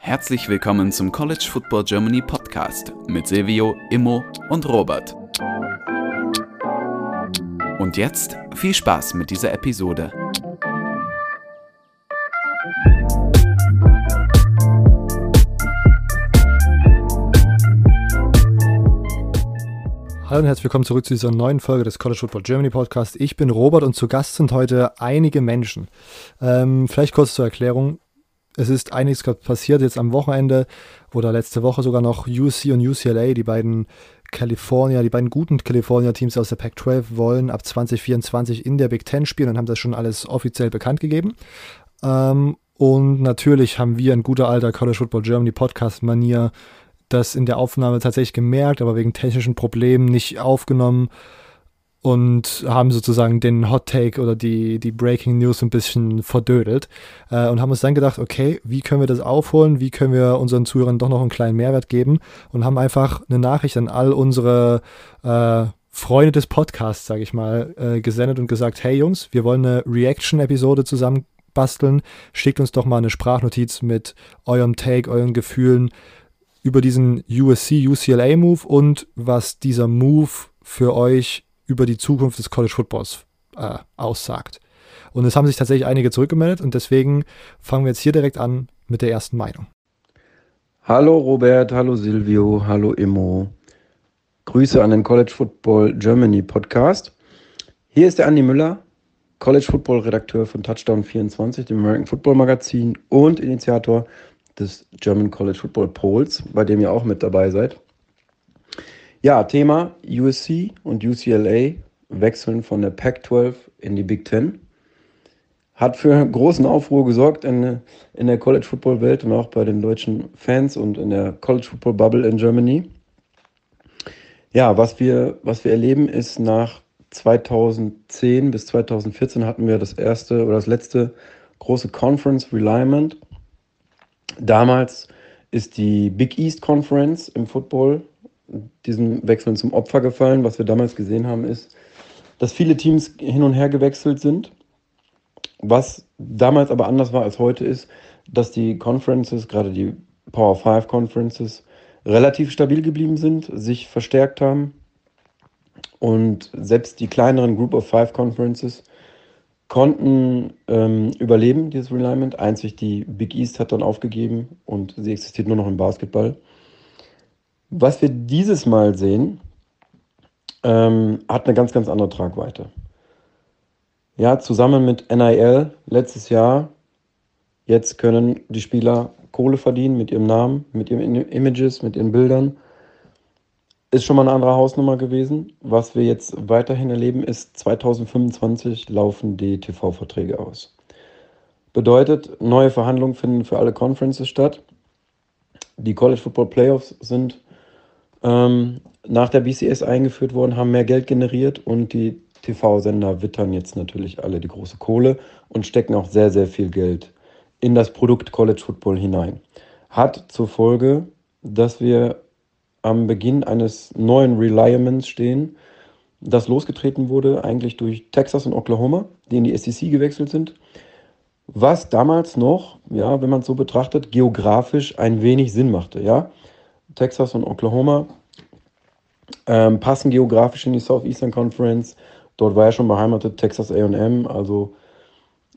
Herzlich willkommen zum College Football Germany Podcast mit Silvio, Immo und Robert. Und jetzt viel Spaß mit dieser Episode. Hallo und herzlich willkommen zurück zu dieser neuen Folge des College Football Germany Podcast. Ich bin Robert und zu Gast sind heute einige Menschen. Ähm, vielleicht kurz zur Erklärung. Es ist einiges passiert jetzt am Wochenende oder letzte Woche sogar noch UC und UCLA, die beiden California, die beiden guten California-Teams aus der Pac-12 wollen ab 2024 in der Big Ten spielen und haben das schon alles offiziell bekannt gegeben. Ähm, und natürlich haben wir in guter alter College Football Germany Podcast-Manier das in der Aufnahme tatsächlich gemerkt, aber wegen technischen Problemen nicht aufgenommen und haben sozusagen den Hot Take oder die, die Breaking News ein bisschen verdödelt äh, und haben uns dann gedacht, okay, wie können wir das aufholen, wie können wir unseren Zuhörern doch noch einen kleinen Mehrwert geben? Und haben einfach eine Nachricht an all unsere äh, Freunde des Podcasts, sage ich mal, äh, gesendet und gesagt, hey Jungs, wir wollen eine Reaction-Episode zusammen basteln, schickt uns doch mal eine Sprachnotiz mit eurem Take, euren Gefühlen, über diesen USC-UCLA-Move und was dieser Move für euch über die Zukunft des College Footballs äh, aussagt. Und es haben sich tatsächlich einige zurückgemeldet und deswegen fangen wir jetzt hier direkt an mit der ersten Meinung. Hallo Robert, hallo Silvio, hallo Immo. Grüße an den College Football Germany Podcast. Hier ist der Andi Müller, College Football Redakteur von Touchdown 24, dem American Football Magazin und Initiator des German College Football Polls, bei dem ihr auch mit dabei seid. Ja, Thema USC und UCLA wechseln von der Pac-12 in die Big Ten. Hat für großen Aufruhr gesorgt in, in der College Football Welt und auch bei den deutschen Fans und in der College Football Bubble in Germany. Ja, was wir, was wir erleben ist nach 2010 bis 2014 hatten wir das erste oder das letzte große Conference Reliement Damals ist die Big East Conference im Football diesen Wechseln zum Opfer gefallen. Was wir damals gesehen haben, ist, dass viele Teams hin und her gewechselt sind. Was damals aber anders war als heute ist, dass die Conferences, gerade die Power 5 Conferences, relativ stabil geblieben sind, sich verstärkt haben. Und selbst die kleineren Group of Five Conferences konnten ähm, überleben, dieses Relinement. Einzig die Big East hat dann aufgegeben und sie existiert nur noch im Basketball. Was wir dieses Mal sehen, ähm, hat eine ganz, ganz andere Tragweite. Ja, zusammen mit NIL letztes Jahr, jetzt können die Spieler Kohle verdienen mit ihrem Namen, mit ihren Images, mit ihren Bildern ist schon mal eine andere Hausnummer gewesen. Was wir jetzt weiterhin erleben, ist 2025 laufen die TV-Verträge aus. Bedeutet, neue Verhandlungen finden für alle Conferences statt. Die College Football Playoffs sind ähm, nach der BCS eingeführt worden, haben mehr Geld generiert und die TV-Sender wittern jetzt natürlich alle die große Kohle und stecken auch sehr, sehr viel Geld in das Produkt College Football hinein. Hat zur Folge, dass wir am Beginn eines neuen Reliaments stehen, das losgetreten wurde eigentlich durch Texas und Oklahoma, die in die SEC gewechselt sind. Was damals noch, ja, wenn man es so betrachtet, geografisch ein wenig Sinn machte. Ja? Texas und Oklahoma ähm, passen geografisch in die Southeastern Conference. Dort war ja schon beheimatet Texas AM, also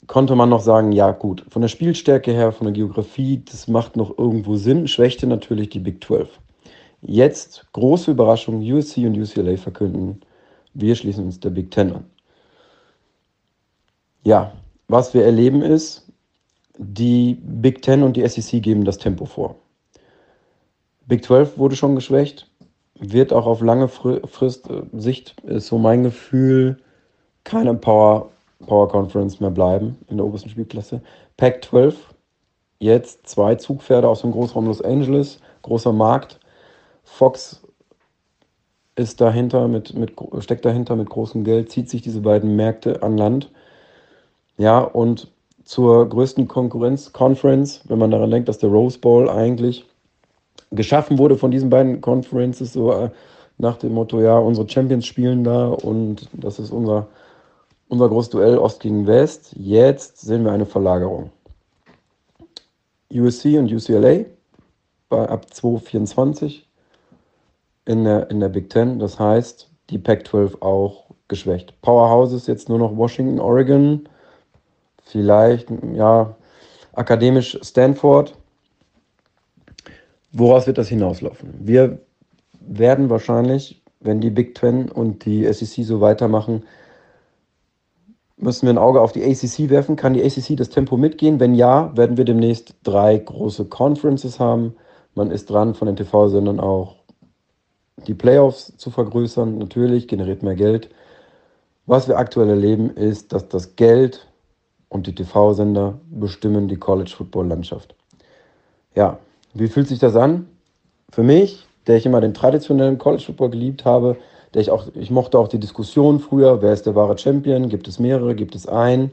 konnte man noch sagen, ja gut, von der Spielstärke her, von der Geografie, das macht noch irgendwo Sinn, schwächte natürlich die Big 12. Jetzt, große Überraschung, USC und UCLA verkünden, wir schließen uns der Big Ten an. Ja, was wir erleben ist, die Big Ten und die SEC geben das Tempo vor. Big 12 wurde schon geschwächt, wird auch auf lange Frist, äh, Sicht, ist so mein Gefühl, keine Power, Power Conference mehr bleiben in der obersten Spielklasse. Pac 12, jetzt zwei Zugpferde aus dem Großraum Los Angeles, großer Markt, Fox ist dahinter mit, mit, steckt dahinter mit großem Geld, zieht sich diese beiden Märkte an Land. Ja, und zur größten Konkurrenz-Conference, wenn man daran denkt, dass der Rose Bowl eigentlich geschaffen wurde von diesen beiden Conferences, so äh, nach dem Motto, ja, unsere Champions spielen da und das ist unser, unser großes Duell Ost gegen West. Jetzt sehen wir eine Verlagerung. USC und UCLA ab 224 in der, in der Big Ten. Das heißt, die Pac-12 auch geschwächt. Powerhouse ist jetzt nur noch Washington, Oregon, vielleicht, ja, akademisch Stanford. Woraus wird das hinauslaufen? Wir werden wahrscheinlich, wenn die Big Ten und die SEC so weitermachen, müssen wir ein Auge auf die ACC werfen. Kann die ACC das Tempo mitgehen? Wenn ja, werden wir demnächst drei große Conferences haben. Man ist dran, von den TV-Sendern auch die Playoffs zu vergrößern. Natürlich generiert mehr Geld. Was wir aktuell erleben, ist, dass das Geld und die TV-Sender bestimmen die College-Football-Landschaft. Ja, wie fühlt sich das an? Für mich, der ich immer den traditionellen College-Football geliebt habe, der ich auch, ich mochte auch die Diskussion früher, wer ist der wahre Champion, gibt es mehrere, gibt es einen.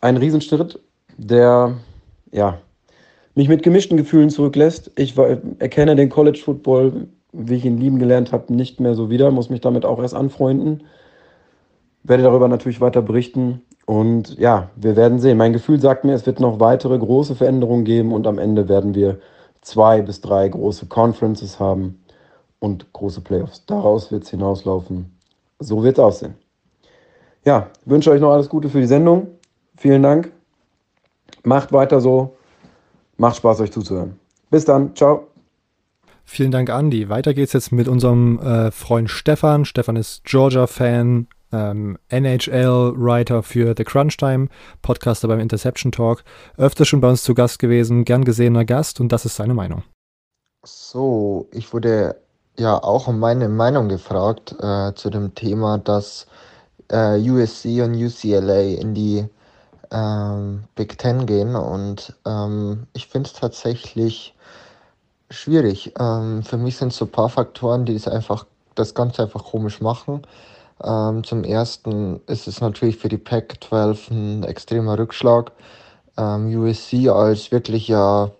Ein Riesenschritt, der, ja, mich mit gemischten Gefühlen zurücklässt. Ich erkenne den College Football, wie ich ihn lieben gelernt habe, nicht mehr so wieder, muss mich damit auch erst anfreunden. Werde darüber natürlich weiter berichten und ja, wir werden sehen. Mein Gefühl sagt mir, es wird noch weitere große Veränderungen geben und am Ende werden wir zwei bis drei große Conferences haben und große Playoffs. Daraus wird es hinauslaufen. So wird es aussehen. Ja, wünsche euch noch alles Gute für die Sendung. Vielen Dank. Macht weiter so. Macht Spaß, euch zuzuhören. Bis dann. Ciao. Vielen Dank, Andy. Weiter geht's jetzt mit unserem äh, Freund Stefan. Stefan ist Georgia-Fan, ähm, NHL-Writer für The Crunch Time, Podcaster beim Interception Talk. Öfter schon bei uns zu Gast gewesen, gern gesehener Gast und das ist seine Meinung. So, ich wurde ja auch um meine Meinung gefragt äh, zu dem Thema, dass äh, USC und UCLA in die ähm, Big Ten gehen und ähm, ich finde es tatsächlich schwierig. Ähm, für mich sind es so ein paar Faktoren, die das einfach das Ganze einfach komisch machen. Ähm, zum ersten ist es natürlich für die Pac-12 ein extremer Rückschlag. Ähm, USC als wirklich ja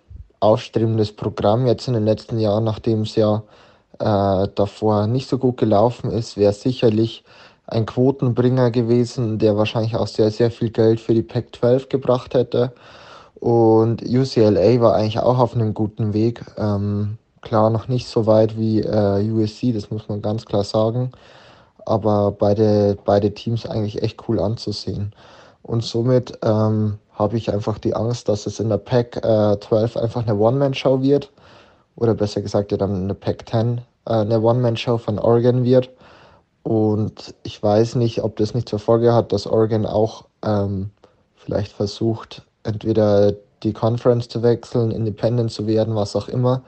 aufstrebendes Programm jetzt in den letzten Jahren, nachdem es ja äh, davor nicht so gut gelaufen ist, wäre sicherlich ein Quotenbringer gewesen, der wahrscheinlich auch sehr, sehr viel Geld für die Pac-12 gebracht hätte. Und UCLA war eigentlich auch auf einem guten Weg. Ähm, klar, noch nicht so weit wie äh, USC, das muss man ganz klar sagen. Aber beide, beide Teams eigentlich echt cool anzusehen. Und somit ähm, habe ich einfach die Angst, dass es in der Pac-12 äh, einfach eine One-Man-Show wird. Oder besser gesagt, ja dann eine Pac-10 äh, eine One-Man-Show von Oregon wird. Und ich weiß nicht, ob das nicht zur Folge hat, dass Oregon auch ähm, vielleicht versucht, entweder die Conference zu wechseln, Independent zu werden, was auch immer.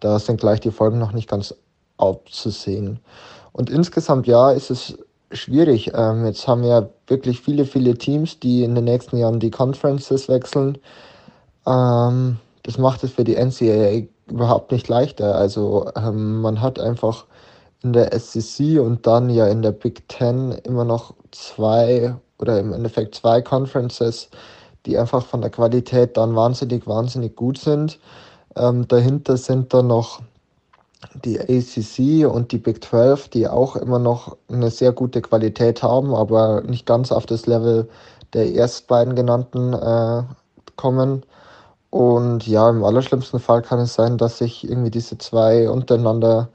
Da sind gleich die Folgen noch nicht ganz abzusehen. Und insgesamt ja, ist es schwierig. Ähm, jetzt haben wir wirklich viele, viele Teams, die in den nächsten Jahren die Conferences wechseln. Ähm, das macht es für die NCAA überhaupt nicht leichter. Also ähm, man hat einfach in der SEC und dann ja in der Big Ten immer noch zwei oder im Endeffekt zwei Conferences, die einfach von der Qualität dann wahnsinnig, wahnsinnig gut sind. Ähm, dahinter sind dann noch die ACC und die Big 12, die auch immer noch eine sehr gute Qualität haben, aber nicht ganz auf das Level der erst beiden genannten äh, kommen. Und ja, im allerschlimmsten Fall kann es sein, dass sich irgendwie diese zwei untereinander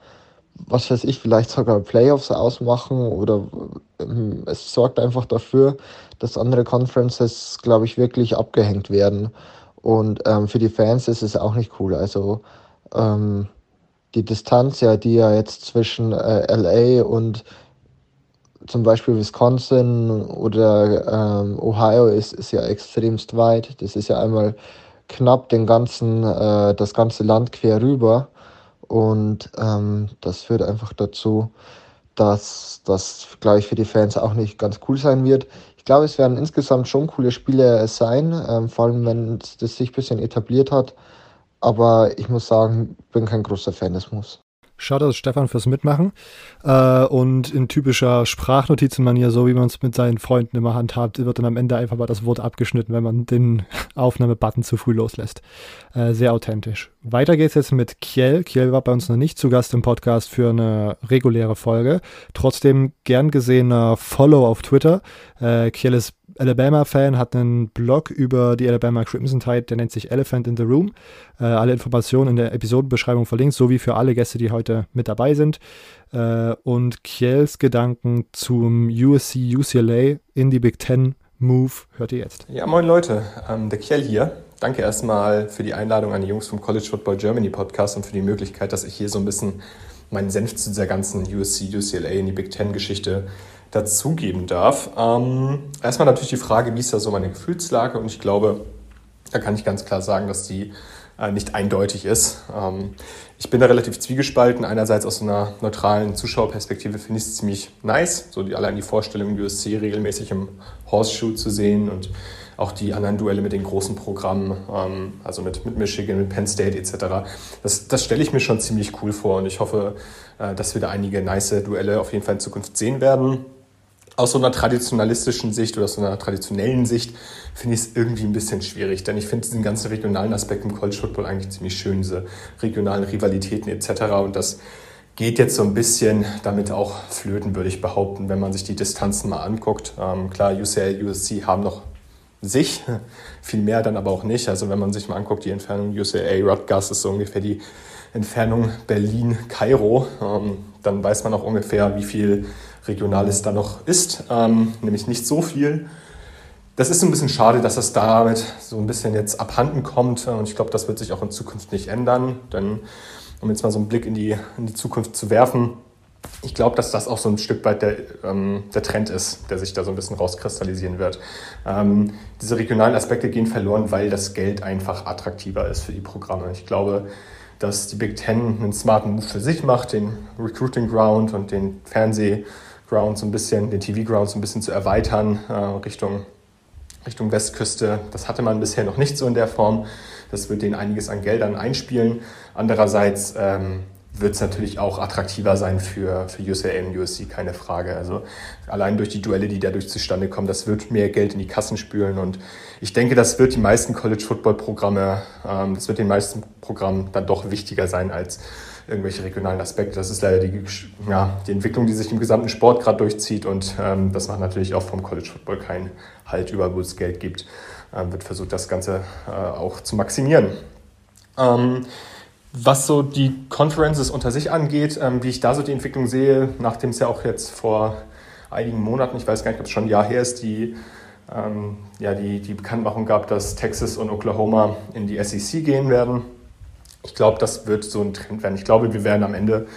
was weiß ich, vielleicht sogar Playoffs ausmachen oder ähm, es sorgt einfach dafür, dass andere Conferences, glaube ich, wirklich abgehängt werden. Und ähm, für die Fans ist es auch nicht cool. Also ähm, die Distanz, ja, die ja jetzt zwischen äh, LA und zum Beispiel Wisconsin oder ähm, Ohio ist, ist ja extremst weit. Das ist ja einmal knapp den ganzen, äh, das ganze Land quer rüber. Und ähm, das führt einfach dazu, dass das, glaube ich, für die Fans auch nicht ganz cool sein wird. Ich glaube, es werden insgesamt schon coole Spiele sein, ähm, vor allem wenn das sich ein bisschen etabliert hat. Aber ich muss sagen, bin kein großer Fan des Moves. Shoutout Stefan fürs Mitmachen. Äh, und in typischer Sprachnotizenmanier, so wie man es mit seinen Freunden immer handhabt, wird dann am Ende einfach mal das Wort abgeschnitten, wenn man den Aufnahmebutton zu früh loslässt. Äh, sehr authentisch. Weiter geht's jetzt mit Kiel. Kiel war bei uns noch nicht zu Gast im Podcast für eine reguläre Folge. Trotzdem gern gesehener Follow auf Twitter. Äh, Kiel ist Alabama-Fan, hat einen Blog über die Alabama Crimson Tide, der nennt sich Elephant in the Room. Äh, alle Informationen in der Episodenbeschreibung verlinkt, sowie für alle Gäste, die heute mit dabei sind. Äh, und Kiels Gedanken zum USC UCLA in die Big Ten Move hört ihr jetzt. Ja, moin Leute, ähm, der Kiel hier. Danke erstmal für die Einladung an die Jungs vom College Football Germany Podcast und für die Möglichkeit, dass ich hier so ein bisschen meinen Senf zu dieser ganzen USC UCLA in die Big Ten Geschichte dazugeben darf. Ähm, erstmal natürlich die Frage, wie ist da so meine Gefühlslage? Und ich glaube, da kann ich ganz klar sagen, dass die äh, nicht eindeutig ist. Ähm, ich bin da relativ zwiegespalten. Einerseits aus einer neutralen Zuschauerperspektive finde ich es ziemlich nice, so die, allein die Vorstellung, USC regelmäßig im Horseshoe zu sehen und auch die anderen Duelle mit den großen Programmen, ähm, also mit, mit Michigan, mit Penn State etc. Das, das stelle ich mir schon ziemlich cool vor und ich hoffe, äh, dass wir da einige nice Duelle auf jeden Fall in Zukunft sehen werden aus so einer traditionalistischen Sicht oder aus so einer traditionellen Sicht finde ich es irgendwie ein bisschen schwierig, denn ich finde diesen ganzen regionalen Aspekt im College Football eigentlich ziemlich schön, diese regionalen Rivalitäten etc. Und das geht jetzt so ein bisschen damit auch flöten, würde ich behaupten, wenn man sich die Distanzen mal anguckt. Ähm, klar, UCL, USC haben noch sich, viel mehr dann aber auch nicht. Also wenn man sich mal anguckt, die Entfernung UCLA, Rutgers ist so ungefähr die Entfernung Berlin-Kairo, ähm, dann weiß man auch ungefähr, wie viel Regionales da noch ist, ähm, nämlich nicht so viel. Das ist ein bisschen schade, dass das damit so ein bisschen jetzt abhanden kommt und ich glaube, das wird sich auch in Zukunft nicht ändern, denn um jetzt mal so einen Blick in die, in die Zukunft zu werfen, ich glaube, dass das auch so ein Stück weit der, ähm, der Trend ist, der sich da so ein bisschen rauskristallisieren wird. Ähm, diese regionalen Aspekte gehen verloren, weil das Geld einfach attraktiver ist für die Programme. Ich glaube, dass die Big Ten einen smarten Move für sich macht, den Recruiting Ground und den Fernseh- Ground so ein bisschen, den TV Ground so ein bisschen zu erweitern äh, Richtung, Richtung Westküste. Das hatte man bisher noch nicht so in der Form. Das wird denen einiges an Geldern einspielen. Andererseits ähm, wird es natürlich auch attraktiver sein für, für UCLA und USC, keine Frage. Also allein durch die Duelle, die dadurch zustande kommen, das wird mehr Geld in die Kassen spülen. Und ich denke, das wird die meisten College-Football-Programme, ähm, das wird den meisten Programmen dann doch wichtiger sein als irgendwelche regionalen Aspekte. Das ist leider die, ja, die Entwicklung, die sich im gesamten Sport gerade durchzieht und ähm, das macht natürlich auch vom College Football keinen Halt über, wo es Geld gibt. Ähm, wird versucht, das Ganze äh, auch zu maximieren. Ähm, was so die Conferences unter sich angeht, ähm, wie ich da so die Entwicklung sehe, nachdem es ja auch jetzt vor einigen Monaten, ich weiß gar nicht, ob es schon ein Jahr her ist, die, ähm, ja, die, die Bekanntmachung gab, dass Texas und Oklahoma in die SEC gehen werden ich glaube, das wird so ein Trend werden. Ich glaube, wir werden am Ende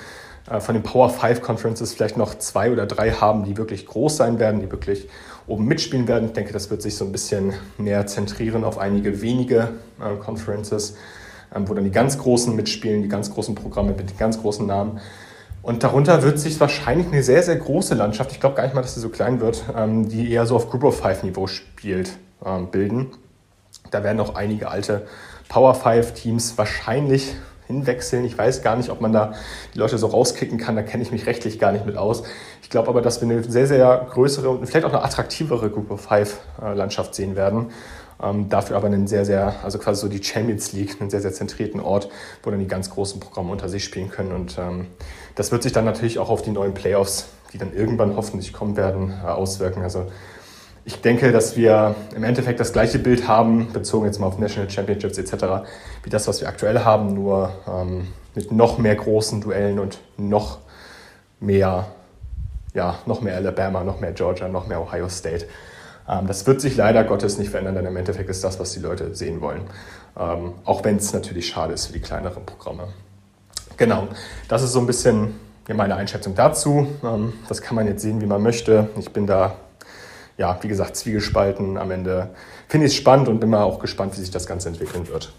äh, von den Power 5 Conferences vielleicht noch zwei oder drei haben, die wirklich groß sein werden, die wirklich oben mitspielen werden. Ich denke, das wird sich so ein bisschen mehr zentrieren auf einige wenige äh, Conferences, ähm, wo dann die ganz Großen mitspielen, die ganz großen Programme mit den ganz großen Namen. Und darunter wird sich wahrscheinlich eine sehr, sehr große Landschaft, ich glaube gar nicht mal, dass sie so klein wird, ähm, die eher so auf Group of Five Niveau spielt, ähm, bilden. Da werden auch einige alte Power 5 Teams wahrscheinlich hinwechseln. Ich weiß gar nicht, ob man da die Leute so rauskicken kann. Da kenne ich mich rechtlich gar nicht mit aus. Ich glaube aber, dass wir eine sehr, sehr größere und vielleicht auch eine attraktivere Group of Five äh, Landschaft sehen werden. Ähm, dafür aber einen sehr, sehr, also quasi so die Champions League, einen sehr, sehr zentrierten Ort, wo dann die ganz großen Programme unter sich spielen können. Und ähm, das wird sich dann natürlich auch auf die neuen Playoffs, die dann irgendwann hoffentlich kommen werden, äh, auswirken. Also ich denke, dass wir im Endeffekt das gleiche Bild haben, bezogen jetzt mal auf National Championships etc., wie das, was wir aktuell haben, nur ähm, mit noch mehr großen Duellen und noch mehr, ja, noch mehr Alabama, noch mehr Georgia, noch mehr Ohio State. Ähm, das wird sich leider Gottes nicht verändern, denn im Endeffekt ist das, was die Leute sehen wollen. Ähm, auch wenn es natürlich schade ist für die kleineren Programme. Genau, das ist so ein bisschen meine Einschätzung dazu. Ähm, das kann man jetzt sehen, wie man möchte. Ich bin da ja, wie gesagt, zwiegespalten. Am Ende finde ich es spannend und bin mal auch gespannt, wie sich das Ganze entwickeln wird.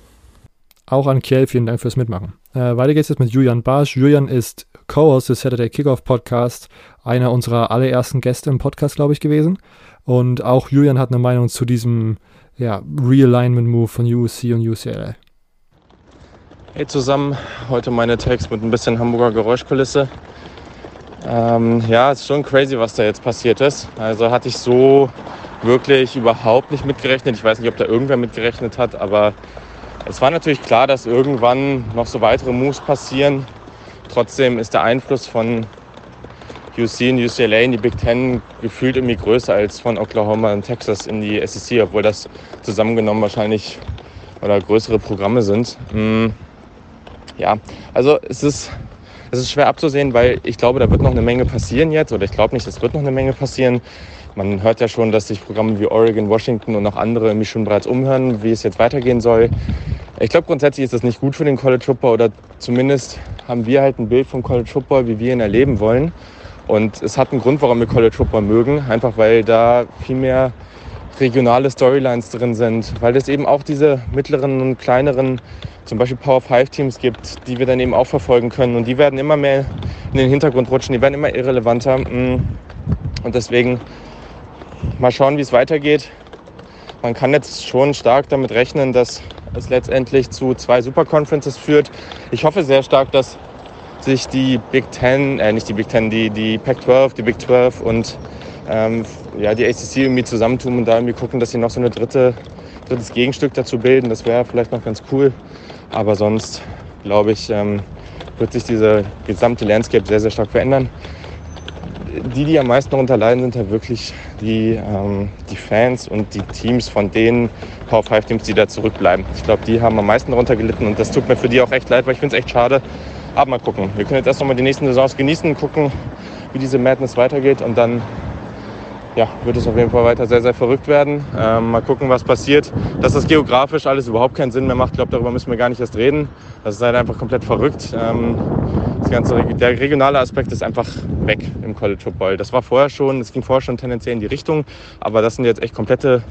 Auch an Kiel, vielen Dank fürs Mitmachen. Äh, weiter geht's jetzt mit Julian Barsch. Julian ist Co-Host des Saturday Kickoff Podcast, einer unserer allerersten Gäste im Podcast, glaube ich, gewesen. Und auch Julian hat eine Meinung zu diesem ja, Realignment-Move von USC und UCLA. Hey zusammen, heute meine Takes mit ein bisschen Hamburger Geräuschkulisse. Ähm, ja, ist schon crazy, was da jetzt passiert ist. Also hatte ich so wirklich überhaupt nicht mitgerechnet. Ich weiß nicht, ob da irgendwer mitgerechnet hat, aber es war natürlich klar, dass irgendwann noch so weitere Moves passieren. Trotzdem ist der Einfluss von UC und UCLA in die Big Ten gefühlt irgendwie größer als von Oklahoma und Texas in die SEC, obwohl das zusammengenommen wahrscheinlich oder größere Programme sind. Mm, ja, also es ist, es ist schwer abzusehen, weil ich glaube, da wird noch eine Menge passieren jetzt oder ich glaube nicht, es wird noch eine Menge passieren. Man hört ja schon, dass sich Programme wie Oregon, Washington und auch andere mich schon bereits umhören, wie es jetzt weitergehen soll. Ich glaube, grundsätzlich ist das nicht gut für den College Football oder zumindest haben wir halt ein Bild vom College Football, wie wir ihn erleben wollen. Und es hat einen Grund, warum wir College Football mögen, einfach weil da viel mehr regionale Storylines drin sind, weil es eben auch diese mittleren und kleineren, zum Beispiel Power 5 Teams gibt, die wir dann eben auch verfolgen können. Und die werden immer mehr in den Hintergrund rutschen, die werden immer irrelevanter. Mm. Und deswegen mal schauen, wie es weitergeht. Man kann jetzt schon stark damit rechnen, dass es letztendlich zu zwei Super Conferences führt. Ich hoffe sehr stark, dass sich die Big Ten, äh nicht die Big Ten, die, die Pac-12, die Big 12 und ähm, ja, die ACC irgendwie zusammentun und da irgendwie gucken, dass sie noch so ein dritte, drittes Gegenstück dazu bilden. Das wäre vielleicht noch ganz cool. Aber sonst, glaube ich, ähm, wird sich diese gesamte Landscape sehr, sehr stark verändern. Die, die am meisten darunter leiden, sind halt wirklich die, ähm, die Fans und die Teams von den Power 5 Teams, die da zurückbleiben. Ich glaube, die haben am meisten darunter gelitten und das tut mir für die auch echt leid, weil ich finde es echt schade, aber mal gucken. Wir können jetzt erst noch mal die nächsten Saisons genießen, gucken, wie diese Madness weitergeht und dann ja, wird es auf jeden Fall weiter sehr, sehr verrückt werden. Ähm, mal gucken, was passiert. Dass das geografisch alles überhaupt keinen Sinn mehr macht, ich glaube, darüber müssen wir gar nicht erst reden. Das ist halt einfach komplett verrückt. Ähm, das ganze, der regionale Aspekt ist einfach weg im College Football. Das war vorher schon, es ging vorher schon tendenziell in die Richtung, aber das sind jetzt echt komplette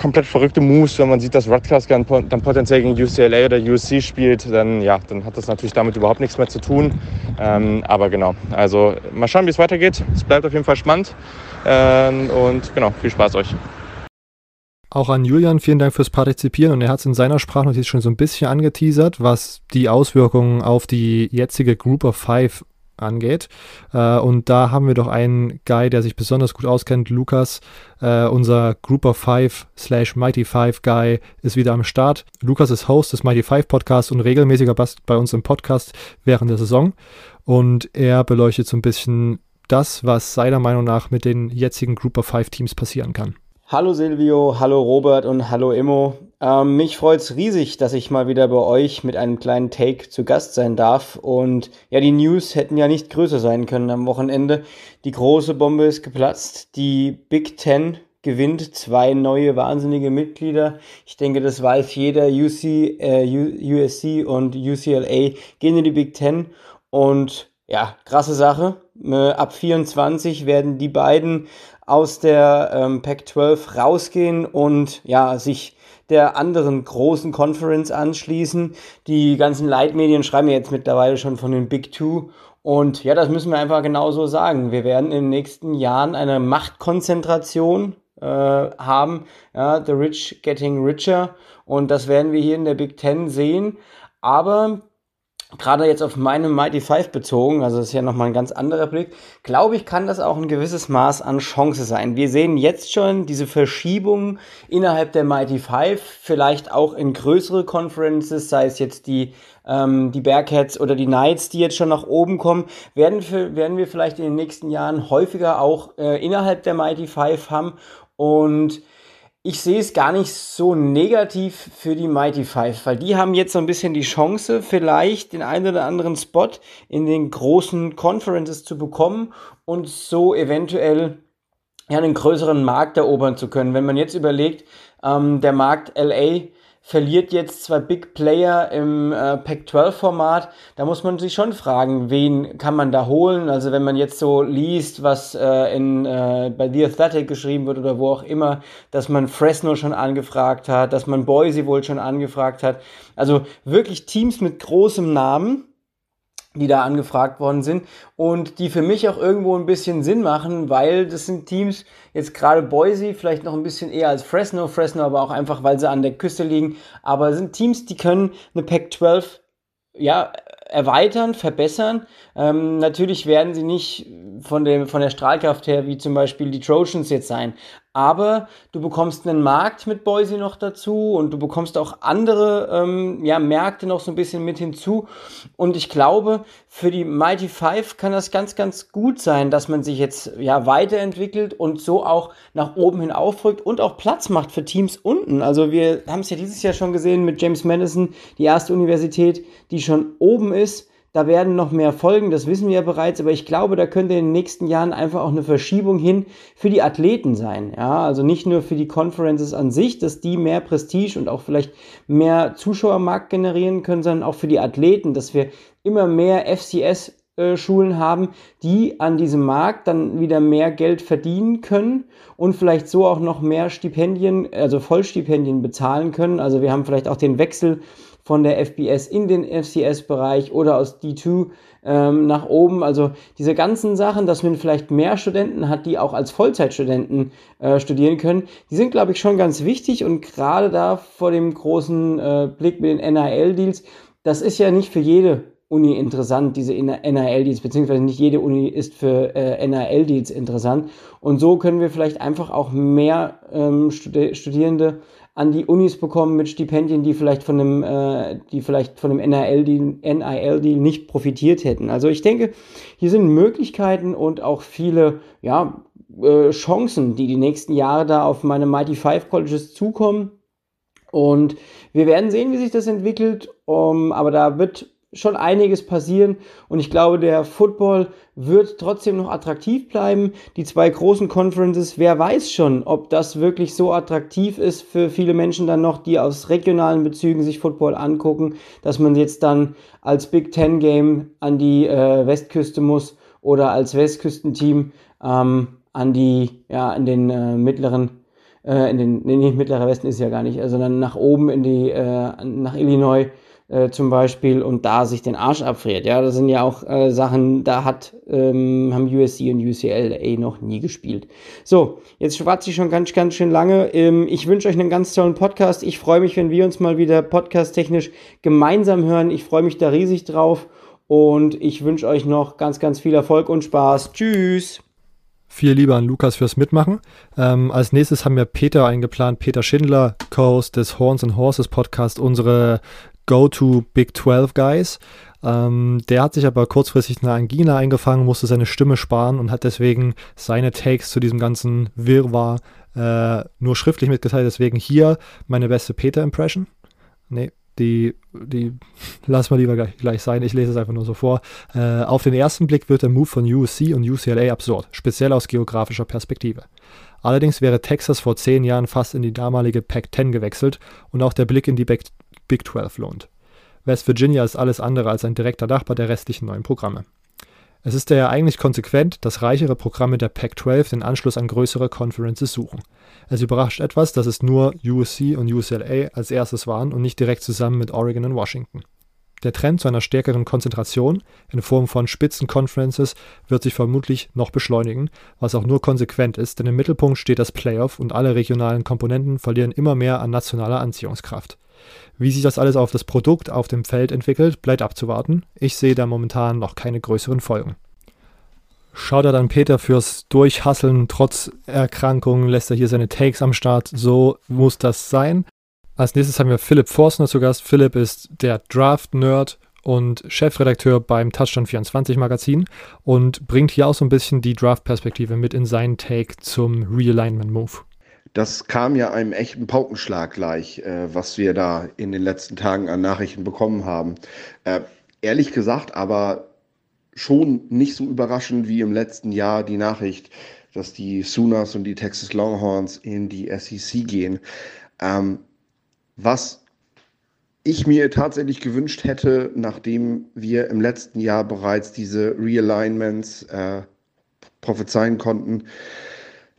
komplett verrückte Moves. Wenn man sieht, dass Rutgers dann potenziell gegen UCLA oder USC spielt, dann, ja, dann hat das natürlich damit überhaupt nichts mehr zu tun. Ähm, aber genau, also mal schauen, wie es weitergeht. Es bleibt auf jeden Fall spannend. Ähm, und genau, viel Spaß euch. Auch an Julian vielen Dank fürs Partizipieren und er hat es in seiner Sprachnotiz schon so ein bisschen angeteasert, was die Auswirkungen auf die jetzige Group of Five angeht. Äh, und da haben wir doch einen Guy, der sich besonders gut auskennt, Lukas. Äh, unser Group of Five slash Mighty Five Guy ist wieder am Start. Lukas ist Host des Mighty Five Podcasts und regelmäßiger Gast bei uns im Podcast während der Saison. Und er beleuchtet so ein bisschen das, was seiner Meinung nach mit den jetzigen Group of Five Teams passieren kann. Hallo Silvio, hallo Robert und hallo Immo. Ähm, mich freut's riesig, dass ich mal wieder bei euch mit einem kleinen Take zu Gast sein darf. Und ja, die News hätten ja nicht größer sein können am Wochenende. Die große Bombe ist geplatzt. Die Big Ten gewinnt zwei neue wahnsinnige Mitglieder. Ich denke, das weiß jeder. UC, äh, USC und UCLA gehen in die Big Ten. Und ja, krasse Sache. Äh, ab 24 werden die beiden aus der ähm, Pac-12 rausgehen und ja, sich der anderen großen Conference anschließen. Die ganzen Leitmedien schreiben jetzt mittlerweile schon von den Big Two. Und ja, das müssen wir einfach genauso sagen. Wir werden in den nächsten Jahren eine Machtkonzentration äh, haben. Ja, the rich getting richer. Und das werden wir hier in der Big Ten sehen. Aber gerade jetzt auf meine Mighty Five bezogen, also das ist ja nochmal ein ganz anderer Blick, glaube ich, kann das auch ein gewisses Maß an Chance sein. Wir sehen jetzt schon diese Verschiebung innerhalb der Mighty Five, vielleicht auch in größere Conferences, sei es jetzt die, ähm, die Bearcats oder die Knights, die jetzt schon nach oben kommen, werden, für, werden wir vielleicht in den nächsten Jahren häufiger auch äh, innerhalb der Mighty Five haben und ich sehe es gar nicht so negativ für die Mighty Five, weil die haben jetzt so ein bisschen die Chance, vielleicht den einen oder anderen Spot in den großen Conferences zu bekommen und so eventuell ja, einen größeren Markt erobern zu können. Wenn man jetzt überlegt, ähm, der Markt LA verliert jetzt zwei Big Player im äh, Pac-12-Format. Da muss man sich schon fragen, wen kann man da holen? Also wenn man jetzt so liest, was äh, in, äh, bei The Athletic geschrieben wird oder wo auch immer, dass man Fresno schon angefragt hat, dass man Boise wohl schon angefragt hat. Also wirklich Teams mit großem Namen die da angefragt worden sind und die für mich auch irgendwo ein bisschen Sinn machen, weil das sind Teams, jetzt gerade Boise, vielleicht noch ein bisschen eher als Fresno, Fresno aber auch einfach, weil sie an der Küste liegen, aber sind Teams, die können eine Pac 12 ja, erweitern, verbessern. Ähm, natürlich werden sie nicht von, dem, von der Strahlkraft her wie zum Beispiel die Trojans jetzt sein. Aber du bekommst einen Markt mit Boise noch dazu und du bekommst auch andere ähm, ja, Märkte noch so ein bisschen mit hinzu. Und ich glaube, für die Mighty Five kann das ganz, ganz gut sein, dass man sich jetzt ja weiterentwickelt und so auch nach oben hin aufrückt und auch Platz macht für Teams unten. Also wir haben es ja dieses Jahr schon gesehen mit James Madison, die erste Universität, die schon oben ist da werden noch mehr folgen, das wissen wir ja bereits, aber ich glaube, da könnte in den nächsten Jahren einfach auch eine Verschiebung hin für die Athleten sein. Ja, also nicht nur für die Conferences an sich, dass die mehr Prestige und auch vielleicht mehr Zuschauermarkt generieren können, sondern auch für die Athleten, dass wir immer mehr FCS äh, Schulen haben, die an diesem Markt dann wieder mehr Geld verdienen können und vielleicht so auch noch mehr Stipendien, also Vollstipendien bezahlen können. Also wir haben vielleicht auch den Wechsel von der FBS in den FCS-Bereich oder aus D2 ähm, nach oben. Also diese ganzen Sachen, dass man vielleicht mehr Studenten hat, die auch als Vollzeitstudenten äh, studieren können, die sind, glaube ich, schon ganz wichtig und gerade da vor dem großen äh, Blick mit den NIL-Deals, das ist ja nicht für jede Uni interessant, diese NIL-Deals, beziehungsweise nicht jede Uni ist für äh, NIL-Deals interessant. Und so können wir vielleicht einfach auch mehr ähm, Studi Studierende an die Unis bekommen mit Stipendien, die vielleicht von dem, äh, die vielleicht von dem NIL-Deal NIL nicht profitiert hätten. Also ich denke, hier sind Möglichkeiten und auch viele ja, äh, Chancen, die die nächsten Jahre da auf meine Mighty Five Colleges zukommen. Und wir werden sehen, wie sich das entwickelt. Um, aber da wird schon einiges passieren und ich glaube, der Football wird trotzdem noch attraktiv bleiben. Die zwei großen Conferences, wer weiß schon, ob das wirklich so attraktiv ist für viele Menschen dann noch, die aus regionalen Bezügen sich Football angucken, dass man jetzt dann als Big Ten Game an die äh, Westküste muss oder als Westküstenteam ähm, an die, ja, in den äh, mittleren äh, in den, nee, nicht mittlerer Westen ist ja gar nicht, sondern nach oben in die, äh, nach Illinois äh, zum Beispiel und da sich den Arsch abfriert. Ja, das sind ja auch äh, Sachen, da hat, ähm, haben USC und UCLA noch nie gespielt. So, jetzt schwatze ich schon ganz, ganz schön lange. Ähm, ich wünsche euch einen ganz tollen Podcast. Ich freue mich, wenn wir uns mal wieder podcast-technisch gemeinsam hören. Ich freue mich da riesig drauf und ich wünsche euch noch ganz, ganz viel Erfolg und Spaß. Tschüss! Viel lieber an Lukas fürs Mitmachen. Ähm, als nächstes haben wir Peter eingeplant, Peter Schindler, Co-Host des Horns and Horses Podcast, unsere Go-To Big 12 Guys. Ähm, der hat sich aber kurzfristig eine Angina eingefangen, musste seine Stimme sparen und hat deswegen seine Takes zu diesem ganzen Wirrwarr äh, nur schriftlich mitgeteilt. Deswegen hier meine beste Peter-Impression. Nee, die, die lassen wir lieber gleich, gleich, sein. Ich lese es einfach nur so vor. Äh, auf den ersten Blick wird der Move von USC und UCLA absurd, speziell aus geografischer Perspektive. Allerdings wäre Texas vor zehn Jahren fast in die damalige Pac-10 gewechselt und auch der Blick in die Big 12 lohnt. West Virginia ist alles andere als ein direkter Nachbar der restlichen neuen Programme. Es ist daher eigentlich konsequent, dass reichere Programme der Pac-12 den Anschluss an größere Conferences suchen. Es überrascht etwas, dass es nur USC und UCLA als erstes waren und nicht direkt zusammen mit Oregon und Washington. Der Trend zu einer stärkeren Konzentration in Form von Spitzenconferences wird sich vermutlich noch beschleunigen, was auch nur konsequent ist, denn im Mittelpunkt steht das Playoff und alle regionalen Komponenten verlieren immer mehr an nationaler Anziehungskraft. Wie sich das alles auf das Produkt auf dem Feld entwickelt, bleibt abzuwarten. Ich sehe da momentan noch keine größeren Folgen. Schaut er dann Peter fürs Durchhasseln trotz Erkrankungen, lässt er hier seine Takes am Start. So muss das sein. Als nächstes haben wir Philipp Forstner zu Gast. Philipp ist der Draft-Nerd und Chefredakteur beim Touchdown 24 Magazin und bringt hier auch so ein bisschen die Draft-Perspektive mit in seinen Take zum Realignment-Move. Das kam ja einem echten Paukenschlag gleich, äh, was wir da in den letzten Tagen an Nachrichten bekommen haben. Äh, ehrlich gesagt, aber schon nicht so überraschend wie im letzten Jahr die Nachricht, dass die Sooners und die Texas Longhorns in die SEC gehen. Ähm, was ich mir tatsächlich gewünscht hätte, nachdem wir im letzten Jahr bereits diese Realignments äh, prophezeien konnten,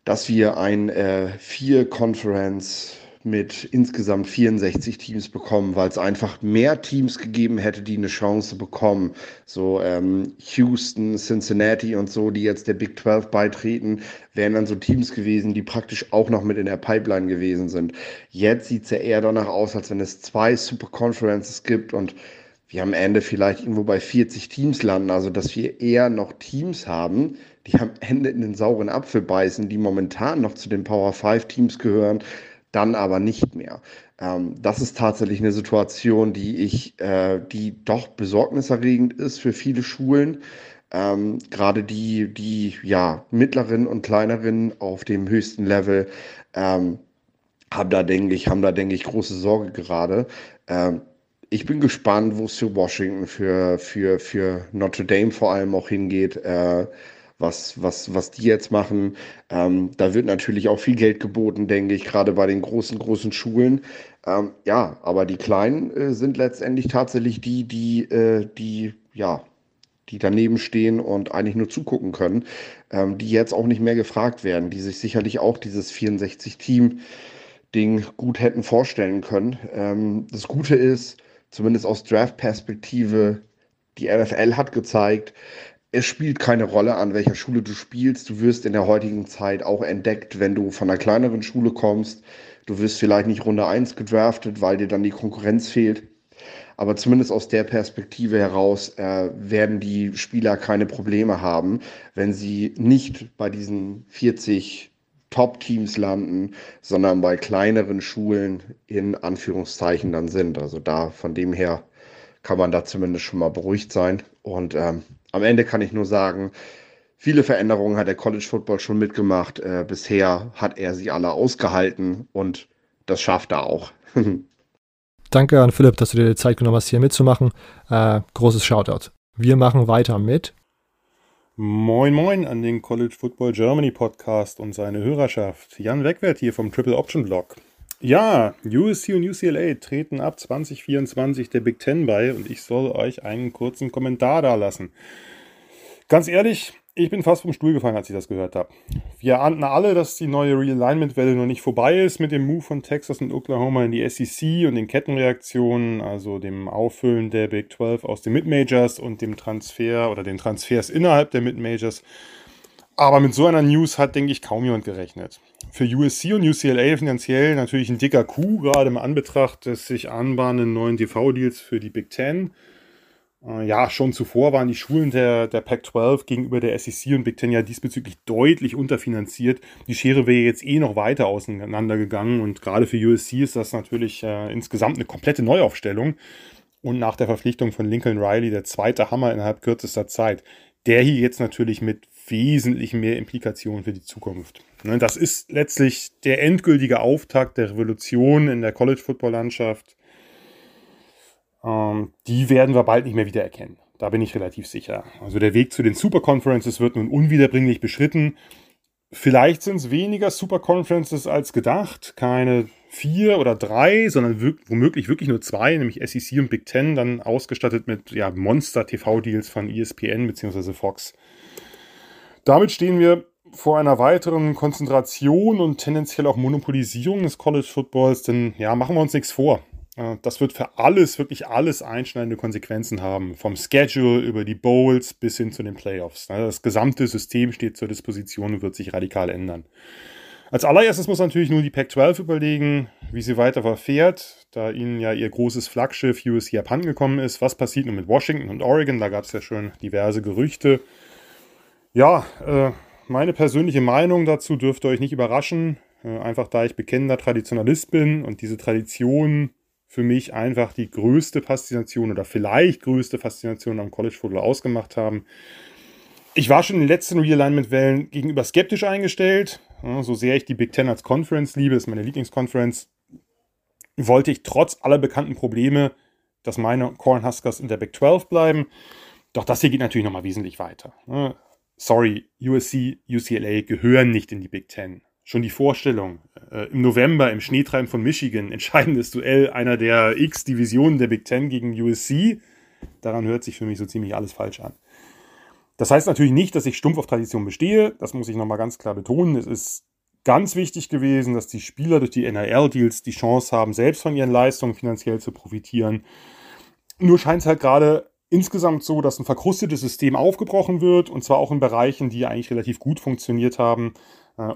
dass wir ein äh, vier Conference mit insgesamt 64 Teams bekommen, weil es einfach mehr Teams gegeben hätte, die eine Chance bekommen. So ähm, Houston, Cincinnati und so, die jetzt der Big 12 beitreten, wären dann so Teams gewesen, die praktisch auch noch mit in der Pipeline gewesen sind. Jetzt sieht es ja eher danach aus, als wenn es zwei Super Conferences gibt und wir am Ende vielleicht irgendwo bei 40 Teams landen. Also dass wir eher noch Teams haben, die am Ende in den sauren Apfel beißen, die momentan noch zu den Power 5 Teams gehören, dann aber nicht mehr. Ähm, das ist tatsächlich eine Situation, die ich, äh, die doch besorgniserregend ist für viele Schulen. Ähm, gerade die, die ja mittleren und kleineren auf dem höchsten Level ähm, haben da denke ich, haben da denke ich große Sorge gerade. Ähm, ich bin gespannt, wo es für Washington, für, für, für Notre Dame vor allem auch hingeht. Äh, was, was, was die jetzt machen. Ähm, da wird natürlich auch viel Geld geboten, denke ich, gerade bei den großen, großen Schulen. Ähm, ja, aber die Kleinen äh, sind letztendlich tatsächlich die, die, äh, die, ja, die daneben stehen und eigentlich nur zugucken können, ähm, die jetzt auch nicht mehr gefragt werden, die sich sicherlich auch dieses 64-Team-Ding gut hätten vorstellen können. Ähm, das Gute ist, zumindest aus Draft-Perspektive, die NFL hat gezeigt, es spielt keine Rolle, an welcher Schule du spielst. Du wirst in der heutigen Zeit auch entdeckt, wenn du von einer kleineren Schule kommst. Du wirst vielleicht nicht Runde 1 gedraftet, weil dir dann die Konkurrenz fehlt. Aber zumindest aus der Perspektive heraus äh, werden die Spieler keine Probleme haben, wenn sie nicht bei diesen 40 Top-Teams landen, sondern bei kleineren Schulen in Anführungszeichen dann sind. Also da von dem her kann man da zumindest schon mal beruhigt sein. Und ähm, am Ende kann ich nur sagen, viele Veränderungen hat der College Football schon mitgemacht. Äh, bisher hat er sie alle ausgehalten und das schafft er auch. Danke an Philipp, dass du dir die Zeit genommen hast, hier mitzumachen. Äh, großes Shoutout. Wir machen weiter mit. Moin Moin an den College Football Germany Podcast und seine Hörerschaft. Jan Wegwert hier vom Triple Option Blog. Ja, USC und UCLA treten ab 2024 der Big Ten bei und ich soll euch einen kurzen Kommentar da lassen. Ganz ehrlich, ich bin fast vom Stuhl gefallen, als ich das gehört habe. Wir ahnten alle, dass die neue Realignment-Welle noch nicht vorbei ist mit dem Move von Texas und Oklahoma in die SEC und den Kettenreaktionen, also dem Auffüllen der Big 12 aus den Mid-Majors und dem Transfer oder den Transfers innerhalb der Mid-Majors. Aber mit so einer News hat, denke ich, kaum jemand gerechnet. Für USC und UCLA finanziell natürlich ein dicker Coup, gerade im Anbetracht des sich anbahnenden neuen TV-Deals für die Big Ten. Äh, ja, schon zuvor waren die Schulen der, der Pac-12 gegenüber der SEC und Big Ten ja diesbezüglich deutlich unterfinanziert. Die Schere wäre jetzt eh noch weiter auseinandergegangen und gerade für USC ist das natürlich äh, insgesamt eine komplette Neuaufstellung. Und nach der Verpflichtung von Lincoln Riley der zweite Hammer innerhalb kürzester Zeit. Der hier jetzt natürlich mit wesentlich mehr Implikationen für die Zukunft. Ne, das ist letztlich der endgültige Auftakt der Revolution in der College-Football-Landschaft. Ähm, die werden wir bald nicht mehr wiedererkennen. Da bin ich relativ sicher. Also der Weg zu den Super Conferences wird nun unwiederbringlich beschritten. Vielleicht sind es weniger Super Conferences als gedacht. Keine vier oder drei, sondern womöglich wirklich nur zwei, nämlich SEC und Big Ten, dann ausgestattet mit ja, Monster-TV-Deals von ESPN bzw. Fox. Damit stehen wir vor einer weiteren Konzentration und tendenziell auch Monopolisierung des College Footballs, denn ja, machen wir uns nichts vor. Äh, das wird für alles, wirklich alles einschneidende Konsequenzen haben. Vom Schedule über die Bowls bis hin zu den Playoffs. Ne, das gesamte System steht zur Disposition und wird sich radikal ändern. Als allererstes muss natürlich nur die Pac-12 überlegen, wie sie weiter verfährt, da ihnen ja ihr großes Flaggschiff USC abhandengekommen ist. Was passiert nun mit Washington und Oregon? Da gab es ja schon diverse Gerüchte. Ja, äh, meine persönliche Meinung dazu dürfte euch nicht überraschen. Äh, einfach da ich bekennender Traditionalist bin und diese Tradition für mich einfach die größte Faszination oder vielleicht größte Faszination am College Football ausgemacht haben. Ich war schon in den letzten Realignment-Wellen gegenüber skeptisch eingestellt. so sehr ich die Big Ten als Conference liebe, ist meine Lieblingsconference, wollte ich trotz aller bekannten Probleme, dass meine Cornhuskers in der Big 12 bleiben. Doch das hier geht natürlich nochmal wesentlich weiter sorry, USC, UCLA gehören nicht in die Big Ten. Schon die Vorstellung, äh, im November im Schneetreiben von Michigan, entscheidendes Duell einer der X-Divisionen der Big Ten gegen USC, daran hört sich für mich so ziemlich alles falsch an. Das heißt natürlich nicht, dass ich stumpf auf Tradition bestehe, das muss ich nochmal ganz klar betonen. Es ist ganz wichtig gewesen, dass die Spieler durch die NIL-Deals die Chance haben, selbst von ihren Leistungen finanziell zu profitieren. Nur scheint es halt gerade insgesamt so, dass ein verkrustetes System aufgebrochen wird und zwar auch in Bereichen, die eigentlich relativ gut funktioniert haben,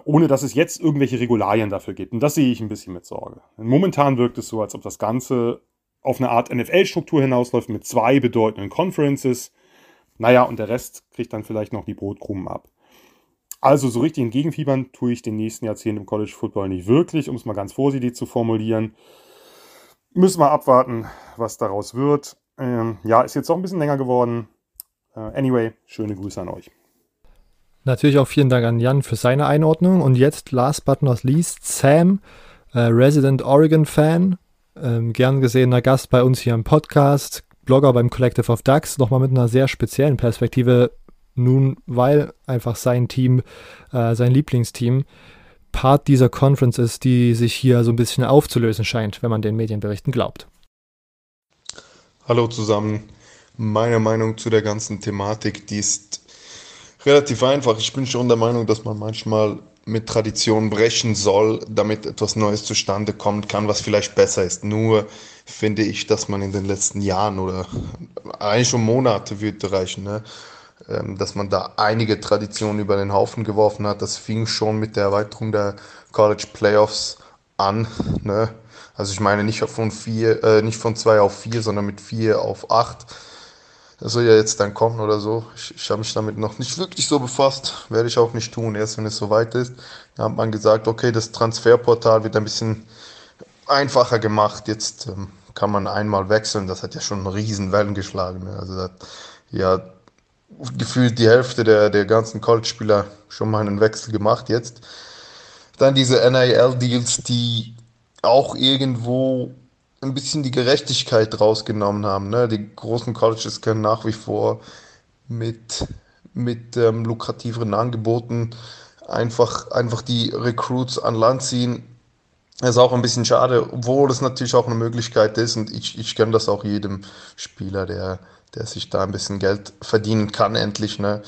ohne dass es jetzt irgendwelche Regularien dafür gibt. Und das sehe ich ein bisschen mit Sorge. Momentan wirkt es so, als ob das Ganze auf eine Art NFL-Struktur hinausläuft mit zwei bedeutenden Conferences. Naja, und der Rest kriegt dann vielleicht noch die Brotkrumen ab. Also so richtig entgegenfiebern tue ich den nächsten Jahrzehnten im College Football nicht wirklich, um es mal ganz vorsichtig zu formulieren. Müssen wir abwarten, was daraus wird. Ähm, ja, ist jetzt auch ein bisschen länger geworden. Äh, anyway, schöne Grüße an euch. Natürlich auch vielen Dank an Jan für seine Einordnung. Und jetzt, last but not least, Sam, äh, Resident Oregon Fan, ähm, gern gesehener Gast bei uns hier im Podcast, Blogger beim Collective of Ducks, nochmal mit einer sehr speziellen Perspektive. Nun, weil einfach sein Team, äh, sein Lieblingsteam, Part dieser Conference ist, die sich hier so ein bisschen aufzulösen scheint, wenn man den Medienberichten glaubt. Hallo zusammen. Meine Meinung zu der ganzen Thematik, die ist relativ einfach. Ich bin schon der Meinung, dass man manchmal mit Tradition brechen soll, damit etwas Neues zustande kommen kann, was vielleicht besser ist. Nur finde ich, dass man in den letzten Jahren oder eigentlich schon Monate würde reichen, ne? Ähm, dass man da einige Traditionen über den Haufen geworfen hat. Das fing schon mit der Erweiterung der College Playoffs an. Ne? Also ich meine nicht von vier, äh, nicht von zwei auf vier, sondern mit vier auf acht. Das soll ja jetzt dann kommen oder so. Ich, ich habe mich damit noch nicht wirklich so befasst. Werde ich auch nicht tun, erst wenn es soweit ist. Da hat man gesagt, okay, das Transferportal wird ein bisschen einfacher gemacht. Jetzt ähm, kann man einmal wechseln. Das hat ja schon riesen Wellen geschlagen. Also das, ja, gefühlt die Hälfte der, der ganzen College-Spieler schon mal einen Wechsel gemacht jetzt. Dann diese NIL-Deals, die auch irgendwo ein bisschen die Gerechtigkeit rausgenommen haben. Ne? Die großen Colleges können nach wie vor mit, mit ähm, lukrativeren Angeboten einfach, einfach die Recruits an Land ziehen. Das ist auch ein bisschen schade, obwohl es natürlich auch eine Möglichkeit ist und ich, ich gönne das auch jedem Spieler, der, der sich da ein bisschen Geld verdienen kann, endlich. Ne?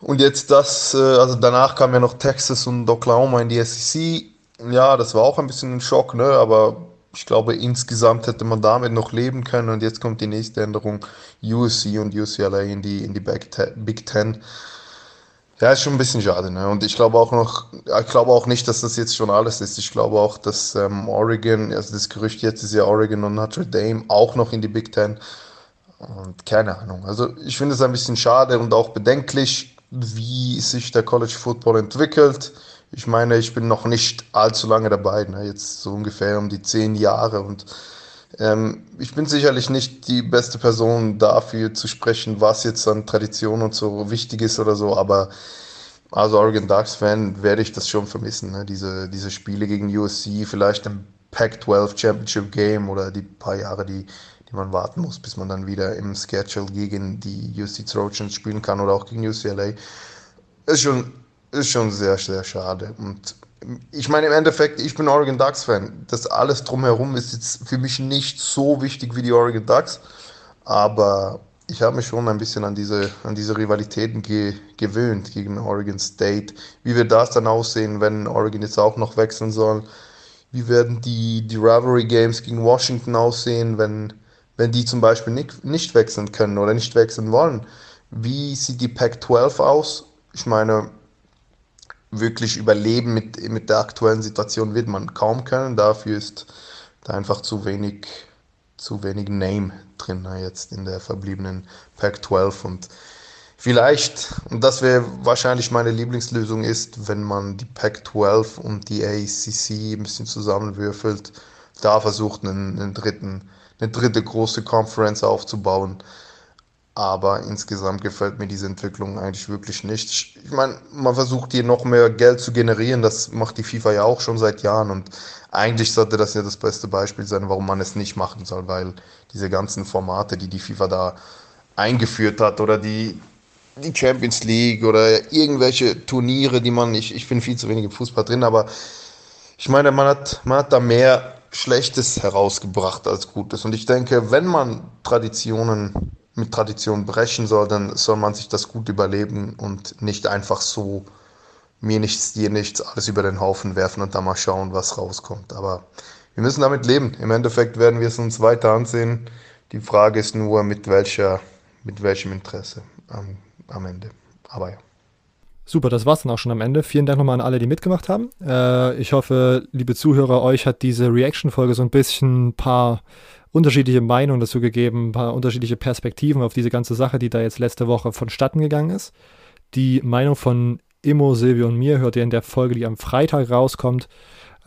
Und jetzt das, äh, also danach kam ja noch Texas und Oklahoma in die SEC. Ja, das war auch ein bisschen ein Schock, ne? aber ich glaube, insgesamt hätte man damit noch leben können und jetzt kommt die nächste Änderung, USC und UCLA in die, in die Big Ten. Ja, ist schon ein bisschen schade, ne? Und ich glaube auch noch, ich glaube auch nicht, dass das jetzt schon alles ist. Ich glaube auch, dass ähm, Oregon, also das Gerücht jetzt ist ja Oregon und Notre Dame auch noch in die Big Ten. Und keine Ahnung. Also ich finde es ein bisschen schade und auch bedenklich, wie sich der College Football entwickelt. Ich meine, ich bin noch nicht allzu lange dabei, ne? jetzt so ungefähr um die zehn Jahre und ähm, ich bin sicherlich nicht die beste Person dafür zu sprechen, was jetzt an Tradition und so wichtig ist oder so, aber als Oregon Ducks Fan werde ich das schon vermissen, ne? diese, diese Spiele gegen USC, vielleicht im Pac-12 Championship Game oder die paar Jahre, die die man warten muss, bis man dann wieder im Schedule gegen die UC Trojans spielen kann oder auch gegen UCLA. Ist schon, ist schon sehr, sehr schade. Und ich meine, im Endeffekt, ich bin Oregon Ducks Fan. Das alles drumherum ist jetzt für mich nicht so wichtig wie die Oregon Ducks. Aber ich habe mich schon ein bisschen an diese, an diese Rivalitäten ge gewöhnt gegen Oregon State. Wie wird das dann aussehen, wenn Oregon jetzt auch noch wechseln soll? Wie werden die, die Rivalry Games gegen Washington aussehen, wenn, wenn die zum Beispiel nicht, nicht wechseln können oder nicht wechseln wollen. Wie sieht die Pac-12 aus? Ich meine, wirklich überleben mit, mit der aktuellen Situation wird man kaum können. Dafür ist da einfach zu wenig, zu wenig Name drin ne, jetzt in der verbliebenen Pac-12 und vielleicht, und das wäre wahrscheinlich meine Lieblingslösung ist, wenn man die Pac-12 und die ACC ein bisschen zusammenwürfelt, da versucht einen, einen dritten eine dritte große Conference aufzubauen. Aber insgesamt gefällt mir diese Entwicklung eigentlich wirklich nicht. Ich meine, man versucht hier noch mehr Geld zu generieren. Das macht die FIFA ja auch schon seit Jahren. Und eigentlich sollte das ja das beste Beispiel sein, warum man es nicht machen soll, weil diese ganzen Formate, die die FIFA da eingeführt hat oder die, die Champions League oder irgendwelche Turniere, die man, ich, ich bin viel zu wenig im Fußball drin, aber ich meine, man hat, man hat da mehr Schlechtes herausgebracht als Gutes. Und ich denke, wenn man Traditionen mit Traditionen brechen soll, dann soll man sich das gut überleben und nicht einfach so mir nichts, dir nichts, alles über den Haufen werfen und dann mal schauen, was rauskommt. Aber wir müssen damit leben. Im Endeffekt werden wir es uns weiter ansehen. Die Frage ist nur, mit, welcher, mit welchem Interesse am, am Ende. Aber ja. Super, das war's dann auch schon am Ende. Vielen Dank nochmal an alle, die mitgemacht haben. Äh, ich hoffe, liebe Zuhörer, euch hat diese Reaction-Folge so ein bisschen ein paar unterschiedliche Meinungen dazu gegeben, ein paar unterschiedliche Perspektiven auf diese ganze Sache, die da jetzt letzte Woche vonstatten gegangen ist. Die Meinung von Immo, Silvio und mir hört ihr in der Folge, die am Freitag rauskommt.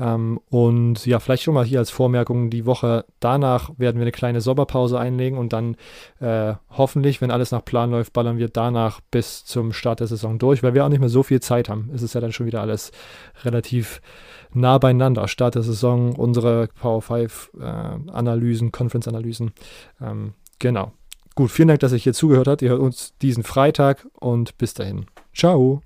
Ähm, und ja, vielleicht schon mal hier als Vormerkung, die Woche danach werden wir eine kleine Sommerpause einlegen und dann äh, hoffentlich, wenn alles nach Plan läuft, ballern wir danach bis zum Start der Saison durch, weil wir auch nicht mehr so viel Zeit haben. Es ist ja dann schon wieder alles relativ nah beieinander. Start der Saison, unsere Power 5 äh, Analysen, Conference-Analysen. Ähm, genau. Gut, vielen Dank, dass ihr hier zugehört habt. Ihr hört uns diesen Freitag und bis dahin. Ciao.